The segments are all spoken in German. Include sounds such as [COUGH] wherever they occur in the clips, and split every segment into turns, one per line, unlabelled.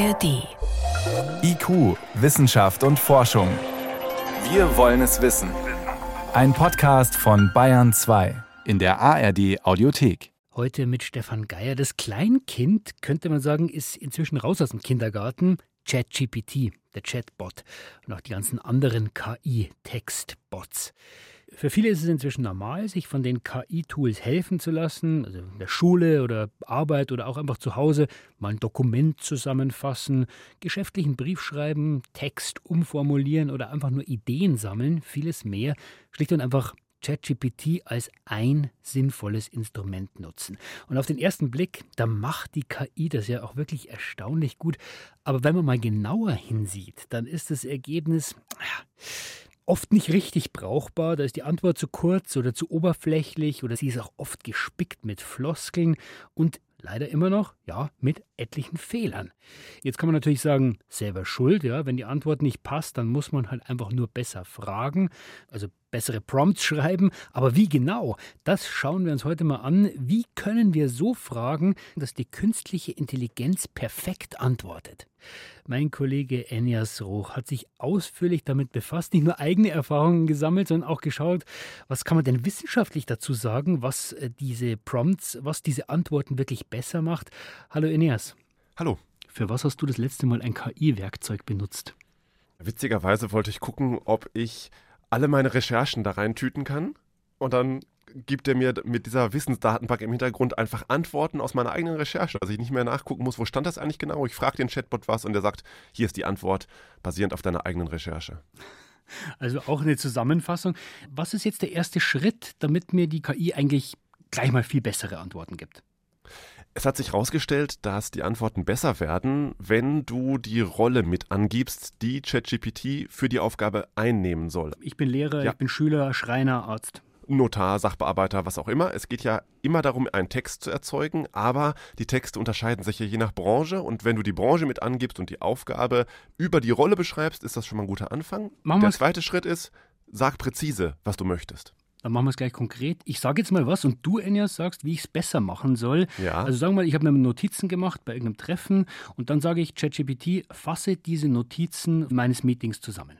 ARD.
IQ, Wissenschaft und Forschung. Wir wollen es wissen. Ein Podcast von Bayern 2 in der ARD Audiothek.
Heute mit Stefan Geier. Das Kleinkind, könnte man sagen, ist inzwischen raus aus dem Kindergarten. ChatGPT, der Chatbot und auch die ganzen anderen KI-Textbots. Für viele ist es inzwischen normal, sich von den KI-Tools helfen zu lassen, also in der Schule oder Arbeit oder auch einfach zu Hause mal ein Dokument zusammenfassen, geschäftlichen Brief schreiben, Text umformulieren oder einfach nur Ideen sammeln, vieles mehr. Schlicht und einfach ChatGPT als ein sinnvolles Instrument nutzen. Und auf den ersten Blick, da macht die KI das ja auch wirklich erstaunlich gut. Aber wenn man mal genauer hinsieht, dann ist das Ergebnis oft nicht richtig brauchbar. Da ist die Antwort zu kurz oder zu oberflächlich oder sie ist auch oft gespickt mit Floskeln und leider immer noch, ja, mit etlichen Fehlern. Jetzt kann man natürlich sagen, selber schuld, ja, wenn die Antwort nicht passt, dann muss man halt einfach nur besser fragen, also bessere Prompts schreiben, aber wie genau? Das schauen wir uns heute mal an. Wie können wir so fragen, dass die künstliche Intelligenz perfekt antwortet? Mein Kollege Enias Roch hat sich ausführlich damit befasst, nicht nur eigene Erfahrungen gesammelt, sondern auch geschaut, was kann man denn wissenschaftlich dazu sagen, was äh, diese Prompts, was diese Antworten wirklich besser macht. Hallo Enias.
Hallo.
Für was hast du das letzte Mal ein KI-Werkzeug benutzt?
Witzigerweise wollte ich gucken, ob ich alle meine Recherchen da reintüten kann und dann gibt er mir mit dieser Wissensdatenbank im Hintergrund einfach Antworten aus meiner eigenen Recherche, dass ich nicht mehr nachgucken muss, wo stand das eigentlich genau. Ich frage den Chatbot was und der sagt, hier ist die Antwort basierend auf deiner eigenen Recherche.
Also auch eine Zusammenfassung. Was ist jetzt der erste Schritt, damit mir die KI eigentlich gleich mal viel bessere Antworten gibt?
Es hat sich herausgestellt, dass die Antworten besser werden, wenn du die Rolle mit angibst, die ChatGPT für die Aufgabe einnehmen soll.
Ich bin Lehrer, ja. ich bin Schüler, Schreiner, Arzt.
Notar, Sachbearbeiter, was auch immer. Es geht ja immer darum, einen Text zu erzeugen, aber die Texte unterscheiden sich ja je nach Branche und wenn du die Branche mit angibst und die Aufgabe über die Rolle beschreibst, ist das schon mal ein guter Anfang.
Machen
Der zweite Schritt ist, sag präzise, was du möchtest.
Dann machen wir es gleich konkret. Ich sage jetzt mal was und du, Enias, sagst, wie ich es besser machen soll.
Ja.
Also sagen wir mal, ich habe mir Notizen gemacht bei irgendeinem Treffen und dann sage ich ChatGPT, fasse diese Notizen meines Meetings zusammen.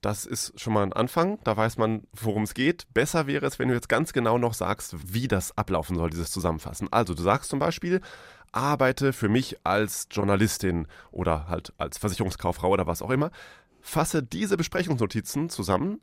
Das ist schon mal ein Anfang. Da weiß man, worum es geht. Besser wäre es, wenn du jetzt ganz genau noch sagst, wie das ablaufen soll, dieses Zusammenfassen. Also, du sagst zum Beispiel, arbeite für mich als Journalistin oder halt als Versicherungskauffrau oder was auch immer. Fasse diese Besprechungsnotizen zusammen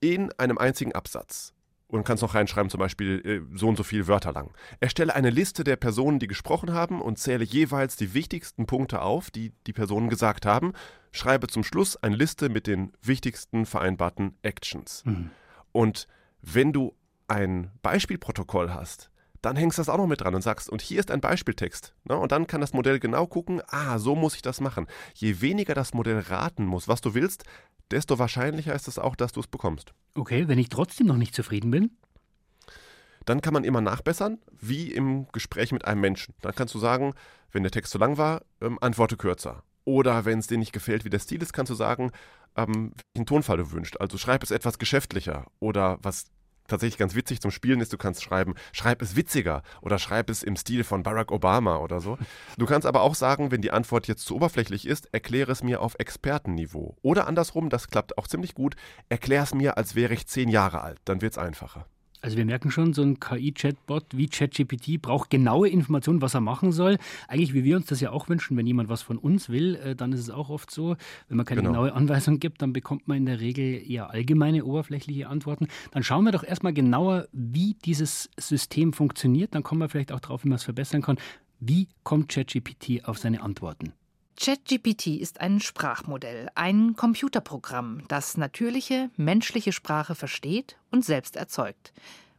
in einem einzigen Absatz und kannst noch reinschreiben, zum Beispiel äh, so und so viele Wörter lang. Erstelle eine Liste der Personen, die gesprochen haben und zähle jeweils die wichtigsten Punkte auf, die die Personen gesagt haben. Schreibe zum Schluss eine Liste mit den wichtigsten vereinbarten Actions. Mhm. Und wenn du ein Beispielprotokoll hast, dann hängst du das auch noch mit dran und sagst, und hier ist ein Beispieltext. Ne? Und dann kann das Modell genau gucken, ah, so muss ich das machen. Je weniger das Modell raten muss, was du willst, desto wahrscheinlicher ist es auch, dass du es bekommst.
Okay, wenn ich trotzdem noch nicht zufrieden bin?
Dann kann man immer nachbessern, wie im Gespräch mit einem Menschen. Dann kannst du sagen, wenn der Text zu lang war, ähm, antworte kürzer. Oder wenn es dir nicht gefällt, wie der Stil ist, kannst du sagen, ähm, welchen Tonfall du wünschst. Also schreib es etwas geschäftlicher. Oder was tatsächlich ganz witzig zum Spielen ist, du kannst schreiben, schreib es witziger oder schreib es im Stil von Barack Obama oder so. Du kannst aber auch sagen, wenn die Antwort jetzt zu oberflächlich ist, erkläre es mir auf Expertenniveau. Oder andersrum, das klappt auch ziemlich gut, erklär es mir, als wäre ich zehn Jahre alt. Dann wird es einfacher.
Also wir merken schon, so ein KI-Chatbot wie ChatGPT braucht genaue Informationen, was er machen soll. Eigentlich, wie wir uns das ja auch wünschen, wenn jemand was von uns will, äh, dann ist es auch oft so, wenn man keine genau. genaue Anweisung gibt, dann bekommt man in der Regel eher allgemeine, oberflächliche Antworten. Dann schauen wir doch erstmal genauer, wie dieses System funktioniert. Dann kommen wir vielleicht auch drauf, wie man es verbessern kann. Wie kommt ChatGPT auf seine Antworten?
ChatGPT ist ein Sprachmodell, ein Computerprogramm, das natürliche menschliche Sprache versteht und selbst erzeugt.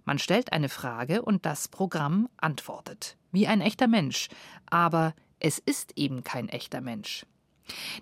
Man stellt eine Frage und das Programm antwortet. Wie ein echter Mensch. Aber es ist eben kein echter Mensch.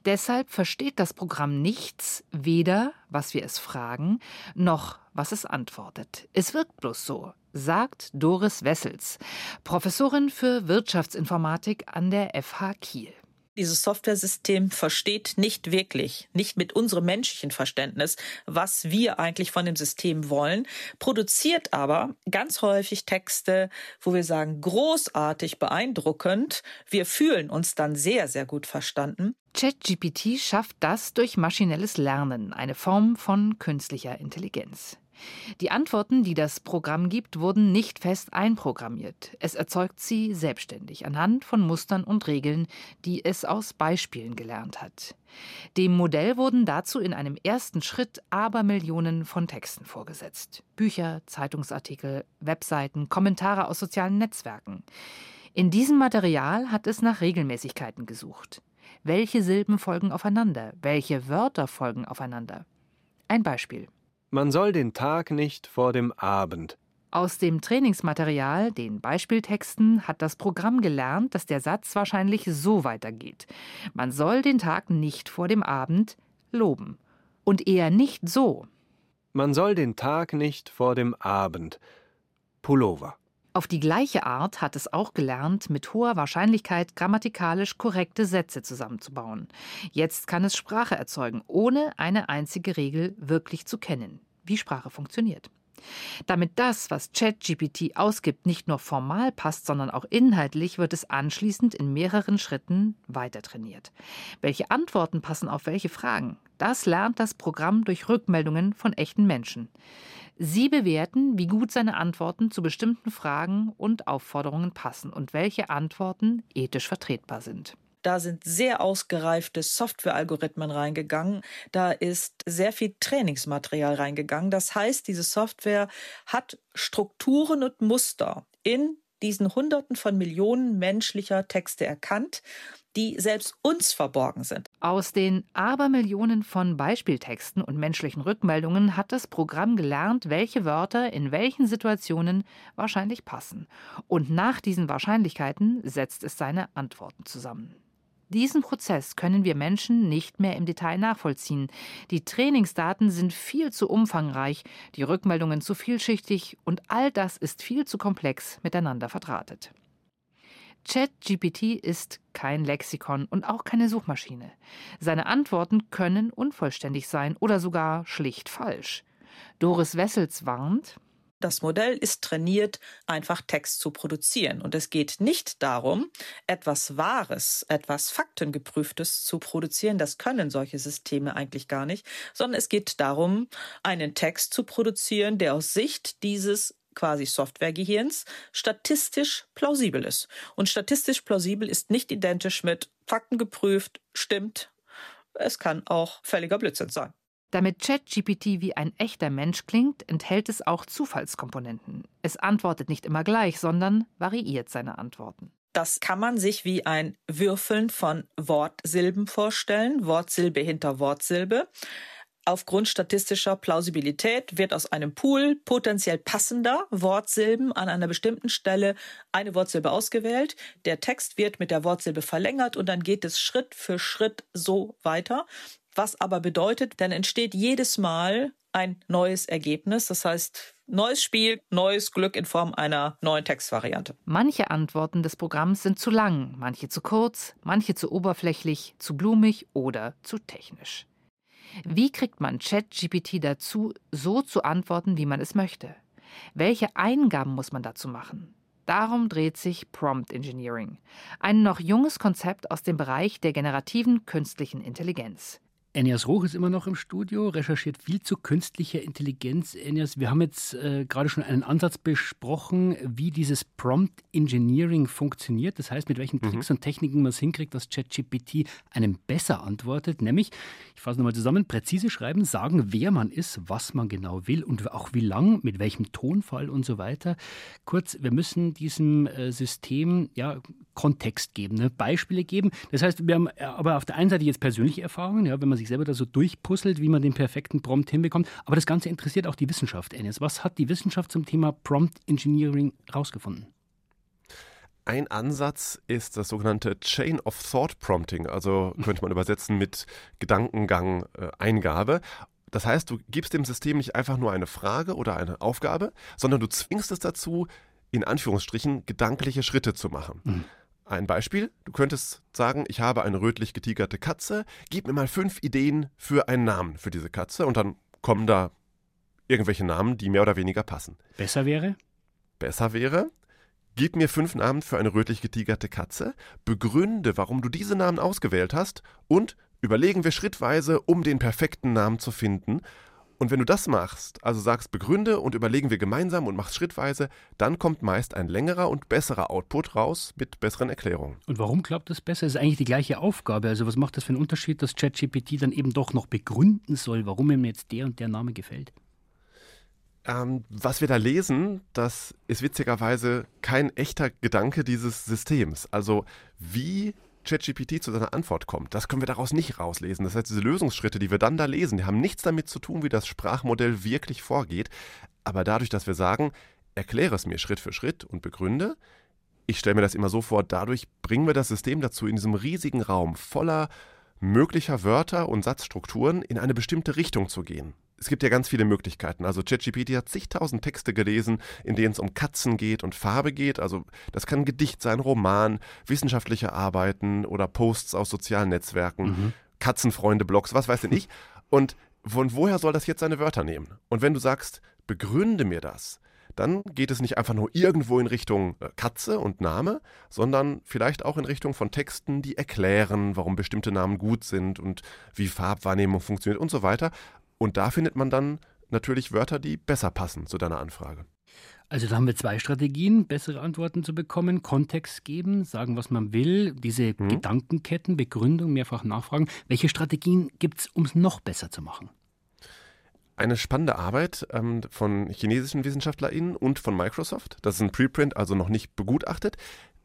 Deshalb versteht das Programm nichts, weder was wir es fragen, noch was es antwortet. Es wirkt bloß so, sagt Doris Wessels, Professorin für Wirtschaftsinformatik an der FH Kiel.
Dieses Softwaresystem versteht nicht wirklich, nicht mit unserem menschlichen Verständnis, was wir eigentlich von dem System wollen, produziert aber ganz häufig Texte, wo wir sagen, großartig, beeindruckend. Wir fühlen uns dann sehr, sehr gut verstanden.
ChatGPT schafft das durch maschinelles Lernen, eine Form von künstlicher Intelligenz. Die Antworten, die das Programm gibt, wurden nicht fest einprogrammiert. Es erzeugt sie selbstständig anhand von Mustern und Regeln, die es aus Beispielen gelernt hat. Dem Modell wurden dazu in einem ersten Schritt Abermillionen von Texten vorgesetzt. Bücher, Zeitungsartikel, Webseiten, Kommentare aus sozialen Netzwerken. In diesem Material hat es nach Regelmäßigkeiten gesucht. Welche Silben folgen aufeinander? Welche Wörter folgen aufeinander? Ein Beispiel.
Man soll den Tag nicht vor dem Abend.
Aus dem Trainingsmaterial, den Beispieltexten, hat das Programm gelernt, dass der Satz wahrscheinlich so weitergeht. Man soll den Tag nicht vor dem Abend loben. Und eher nicht so.
Man soll den Tag nicht vor dem Abend. Pullover.
Auf die gleiche Art hat es auch gelernt, mit hoher Wahrscheinlichkeit grammatikalisch korrekte Sätze zusammenzubauen. Jetzt kann es Sprache erzeugen, ohne eine einzige Regel wirklich zu kennen, wie Sprache funktioniert. Damit das, was ChatGPT ausgibt, nicht nur formal passt, sondern auch inhaltlich, wird es anschließend in mehreren Schritten weiter trainiert. Welche Antworten passen auf welche Fragen? Das lernt das Programm durch Rückmeldungen von echten Menschen. Sie bewerten, wie gut seine Antworten zu bestimmten Fragen und Aufforderungen passen und welche Antworten ethisch vertretbar sind.
Da sind sehr ausgereifte Softwarealgorithmen reingegangen. Da ist sehr viel Trainingsmaterial reingegangen. Das heißt, diese Software hat Strukturen und Muster in diesen Hunderten von Millionen menschlicher Texte erkannt die selbst uns verborgen sind.
Aus den Abermillionen von Beispieltexten und menschlichen Rückmeldungen hat das Programm gelernt, welche Wörter in welchen Situationen wahrscheinlich passen. Und nach diesen Wahrscheinlichkeiten setzt es seine Antworten zusammen. Diesen Prozess können wir Menschen nicht mehr im Detail nachvollziehen. Die Trainingsdaten sind viel zu umfangreich, die Rückmeldungen zu vielschichtig und all das ist viel zu komplex miteinander verdrahtet. ChatGPT ist kein Lexikon und auch keine Suchmaschine. Seine Antworten können unvollständig sein oder sogar schlicht falsch. Doris Wessels warnt,
das Modell ist trainiert, einfach Text zu produzieren. Und es geht nicht darum, etwas Wahres, etwas Faktengeprüftes zu produzieren. Das können solche Systeme eigentlich gar nicht, sondern es geht darum, einen Text zu produzieren, der aus Sicht dieses quasi Softwaregehirns statistisch plausibel ist. Und statistisch plausibel ist nicht identisch mit Fakten geprüft, stimmt. Es kann auch völliger Blödsinn sein.
Damit ChatGPT wie ein echter Mensch klingt, enthält es auch Zufallskomponenten. Es antwortet nicht immer gleich, sondern variiert seine Antworten.
Das kann man sich wie ein Würfeln von Wortsilben vorstellen, Wortsilbe hinter Wortsilbe. Aufgrund statistischer Plausibilität wird aus einem Pool potenziell passender Wortsilben an einer bestimmten Stelle eine Wortsilbe ausgewählt. Der Text wird mit der Wortsilbe verlängert und dann geht es Schritt für Schritt so weiter. Was aber bedeutet, dann entsteht jedes Mal ein neues Ergebnis. Das heißt, neues Spiel, neues Glück in Form einer neuen Textvariante.
Manche Antworten des Programms sind zu lang, manche zu kurz, manche zu oberflächlich, zu blumig oder zu technisch. Wie kriegt man ChatGPT dazu, so zu antworten, wie man es möchte? Welche Eingaben muss man dazu machen? Darum dreht sich Prompt Engineering, ein noch junges Konzept aus dem Bereich der generativen künstlichen Intelligenz.
Enias Roch ist immer noch im Studio, recherchiert viel zu künstlicher Intelligenz. Enias, wir haben jetzt äh, gerade schon einen Ansatz besprochen, wie dieses Prompt Engineering funktioniert. Das heißt, mit welchen mhm. Tricks und Techniken man es hinkriegt, dass ChatGPT einem besser antwortet. Nämlich, ich fasse nochmal zusammen, präzise schreiben, sagen, wer man ist, was man genau will und auch wie lang, mit welchem Tonfall und so weiter. Kurz, wir müssen diesem äh, System ja Kontext geben, ne? Beispiele geben. Das heißt, wir haben äh, aber auf der einen Seite jetzt persönliche Erfahrungen, ja, wenn man sich sich selber da so durchpuzzelt, wie man den perfekten Prompt hinbekommt. Aber das Ganze interessiert auch die Wissenschaft, Enes. Was hat die Wissenschaft zum Thema Prompt Engineering rausgefunden?
Ein Ansatz ist das sogenannte Chain of Thought Prompting, also könnte man übersetzen mit Gedankengang-Eingabe. Das heißt, du gibst dem System nicht einfach nur eine Frage oder eine Aufgabe, sondern du zwingst es dazu, in Anführungsstrichen gedankliche Schritte zu machen. Mhm. Ein Beispiel, du könntest sagen, ich habe eine rötlich getigerte Katze, gib mir mal fünf Ideen für einen Namen für diese Katze und dann kommen da irgendwelche Namen, die mehr oder weniger passen.
Besser wäre?
Besser wäre, gib mir fünf Namen für eine rötlich getigerte Katze, begründe, warum du diese Namen ausgewählt hast und überlegen wir schrittweise, um den perfekten Namen zu finden. Und wenn du das machst, also sagst, begründe und überlegen wir gemeinsam und machst schrittweise, dann kommt meist ein längerer und besserer Output raus mit besseren Erklärungen.
Und warum klappt das besser? Es ist eigentlich die gleiche Aufgabe. Also was macht das für einen Unterschied, dass ChatGPT dann eben doch noch begründen soll, warum ihm jetzt der und der Name gefällt?
Ähm, was wir da lesen, das ist witzigerweise kein echter Gedanke dieses Systems. Also wie ChatGPT zu seiner Antwort kommt, das können wir daraus nicht rauslesen. Das heißt, diese Lösungsschritte, die wir dann da lesen, die haben nichts damit zu tun, wie das Sprachmodell wirklich vorgeht. Aber dadurch, dass wir sagen, erkläre es mir Schritt für Schritt und begründe, ich stelle mir das immer so vor, dadurch bringen wir das System dazu, in diesem riesigen Raum voller möglicher Wörter und Satzstrukturen in eine bestimmte Richtung zu gehen es gibt ja ganz viele Möglichkeiten. Also ChatGPT hat zigtausend Texte gelesen, in denen es um Katzen geht und Farbe geht. Also das kann ein Gedicht sein, Roman, wissenschaftliche Arbeiten oder Posts aus sozialen Netzwerken, mhm. Katzenfreunde, Blogs, was weiß denn ich. Und von woher soll das jetzt seine Wörter nehmen? Und wenn du sagst, begründe mir das, dann geht es nicht einfach nur irgendwo in Richtung äh, Katze und Name, sondern vielleicht auch in Richtung von Texten, die erklären, warum bestimmte Namen gut sind und wie Farbwahrnehmung funktioniert und so weiter. Und da findet man dann natürlich Wörter, die besser passen zu deiner Anfrage.
Also da haben wir zwei Strategien, bessere Antworten zu bekommen, Kontext geben, sagen, was man will, diese hm. Gedankenketten, Begründung, mehrfach nachfragen. Welche Strategien gibt es, um es noch besser zu machen?
Eine spannende Arbeit ähm, von chinesischen WissenschaftlerInnen und von Microsoft. Das ist ein Preprint, also noch nicht begutachtet.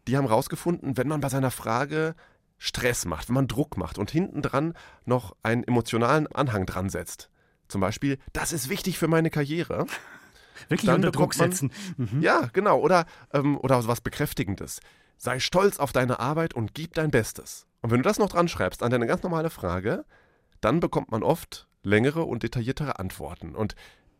Die haben herausgefunden, wenn man bei seiner Frage Stress macht, wenn man Druck macht und hinten dran noch einen emotionalen Anhang dran setzt, zum Beispiel, das ist wichtig für meine Karriere. [LAUGHS]
Wirklich dann unter Druck setzen.
Mhm. Ja, genau. Oder, ähm, oder was Bekräftigendes. Sei stolz auf deine Arbeit und gib dein Bestes. Und wenn du das noch dran schreibst an deine ganz normale Frage, dann bekommt man oft längere und detailliertere Antworten. Und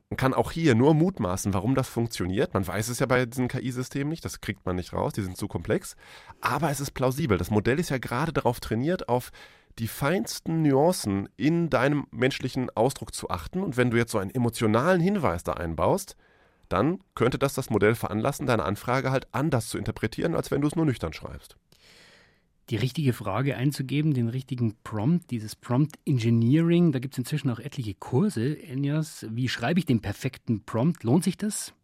man kann auch hier nur mutmaßen, warum das funktioniert. Man weiß es ja bei diesen KI-Systemen nicht, das kriegt man nicht raus, die sind zu komplex. Aber es ist plausibel. Das Modell ist ja gerade darauf trainiert, auf die feinsten Nuancen in deinem menschlichen Ausdruck zu achten. Und wenn du jetzt so einen emotionalen Hinweis da einbaust, dann könnte das das Modell veranlassen, deine Anfrage halt anders zu interpretieren, als wenn du es nur nüchtern schreibst.
Die richtige Frage einzugeben, den richtigen Prompt, dieses Prompt Engineering, da gibt es inzwischen auch etliche Kurse. Enjas, wie schreibe ich den perfekten Prompt? Lohnt sich das?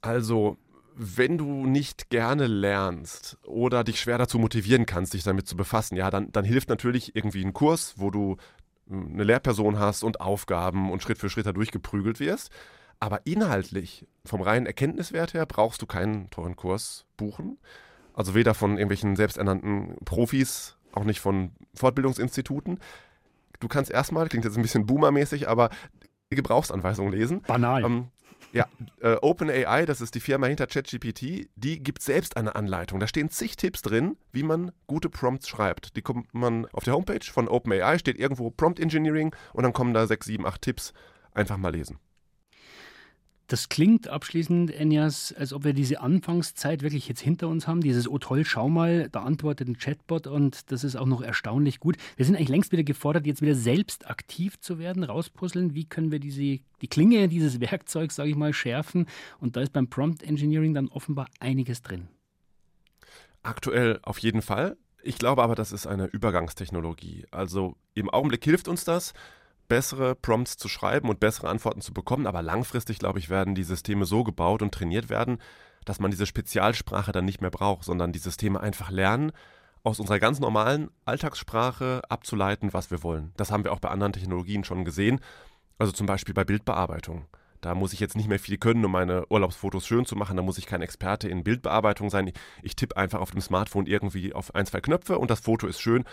Also, wenn du nicht gerne lernst oder dich schwer dazu motivieren kannst, dich damit zu befassen, ja, dann, dann hilft natürlich irgendwie ein Kurs, wo du hm, eine Lehrperson hast und Aufgaben und Schritt für Schritt da durchgeprügelt wirst. Aber inhaltlich, vom reinen Erkenntniswert her, brauchst du keinen teuren Kurs buchen. Also weder von irgendwelchen selbsternannten Profis, auch nicht von Fortbildungsinstituten. Du kannst erstmal, klingt jetzt ein bisschen boomermäßig, aber Gebrauchsanweisungen lesen.
Banal. Ähm,
ja, äh, OpenAI, das ist die Firma hinter ChatGPT, die gibt selbst eine Anleitung. Da stehen zig Tipps drin, wie man gute Prompts schreibt. Die kommt man auf der Homepage von OpenAI, steht irgendwo Prompt Engineering und dann kommen da sechs, sieben, acht Tipps. Einfach mal lesen.
Das klingt abschließend, Enjas, als ob wir diese Anfangszeit wirklich jetzt hinter uns haben. Dieses, oh toll, schau mal, da antwortet ein Chatbot und das ist auch noch erstaunlich gut. Wir sind eigentlich längst wieder gefordert, jetzt wieder selbst aktiv zu werden, rauspuzzeln. Wie können wir diese, die Klinge dieses [LAUGHS] Werkzeugs, sage ich mal, schärfen? Und da ist beim Prompt Engineering dann offenbar einiges drin.
Aktuell auf jeden Fall. Ich glaube aber, das ist eine Übergangstechnologie. Also im Augenblick hilft uns das bessere Prompts zu schreiben und bessere Antworten zu bekommen. Aber langfristig, glaube ich, werden die Systeme so gebaut und trainiert werden, dass man diese Spezialsprache dann nicht mehr braucht, sondern die Systeme einfach lernen, aus unserer ganz normalen Alltagssprache abzuleiten, was wir wollen. Das haben wir auch bei anderen Technologien schon gesehen. Also zum Beispiel bei Bildbearbeitung. Da muss ich jetzt nicht mehr viel können, um meine Urlaubsfotos schön zu machen. Da muss ich kein Experte in Bildbearbeitung sein. Ich, tippe einfach auf dem Smartphone irgendwie auf ein, zwei Knöpfe und das Foto ist schön.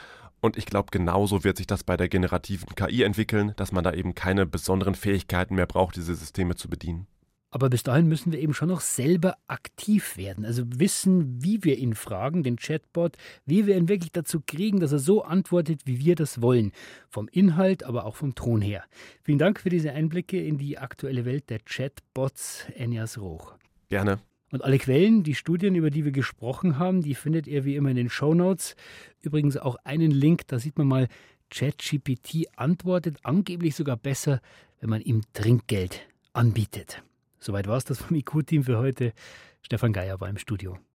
Und ich glaube, genauso wird sich das bei der generativen KI entwickeln, dass man da eben keine besonderen Fähigkeiten mehr braucht, diese Systeme zu bedienen.
Aber bis dahin müssen wir eben schon noch selber aktiv werden. Also wissen, wie wir ihn fragen, den Chatbot, wie wir ihn wirklich dazu kriegen, dass er so antwortet, wie wir das wollen. Vom Inhalt, aber auch vom Ton her. Vielen Dank für diese Einblicke in die aktuelle Welt der Chatbots, Enjas Roch.
Gerne.
Und alle Quellen, die Studien, über die wir gesprochen haben, die findet ihr wie immer in den Show Notes. Übrigens auch einen Link, da sieht man mal, ChatGPT antwortet angeblich sogar besser, wenn man ihm Trinkgeld anbietet. Soweit war es das vom IQ-Team für heute. Stefan Geier war im Studio.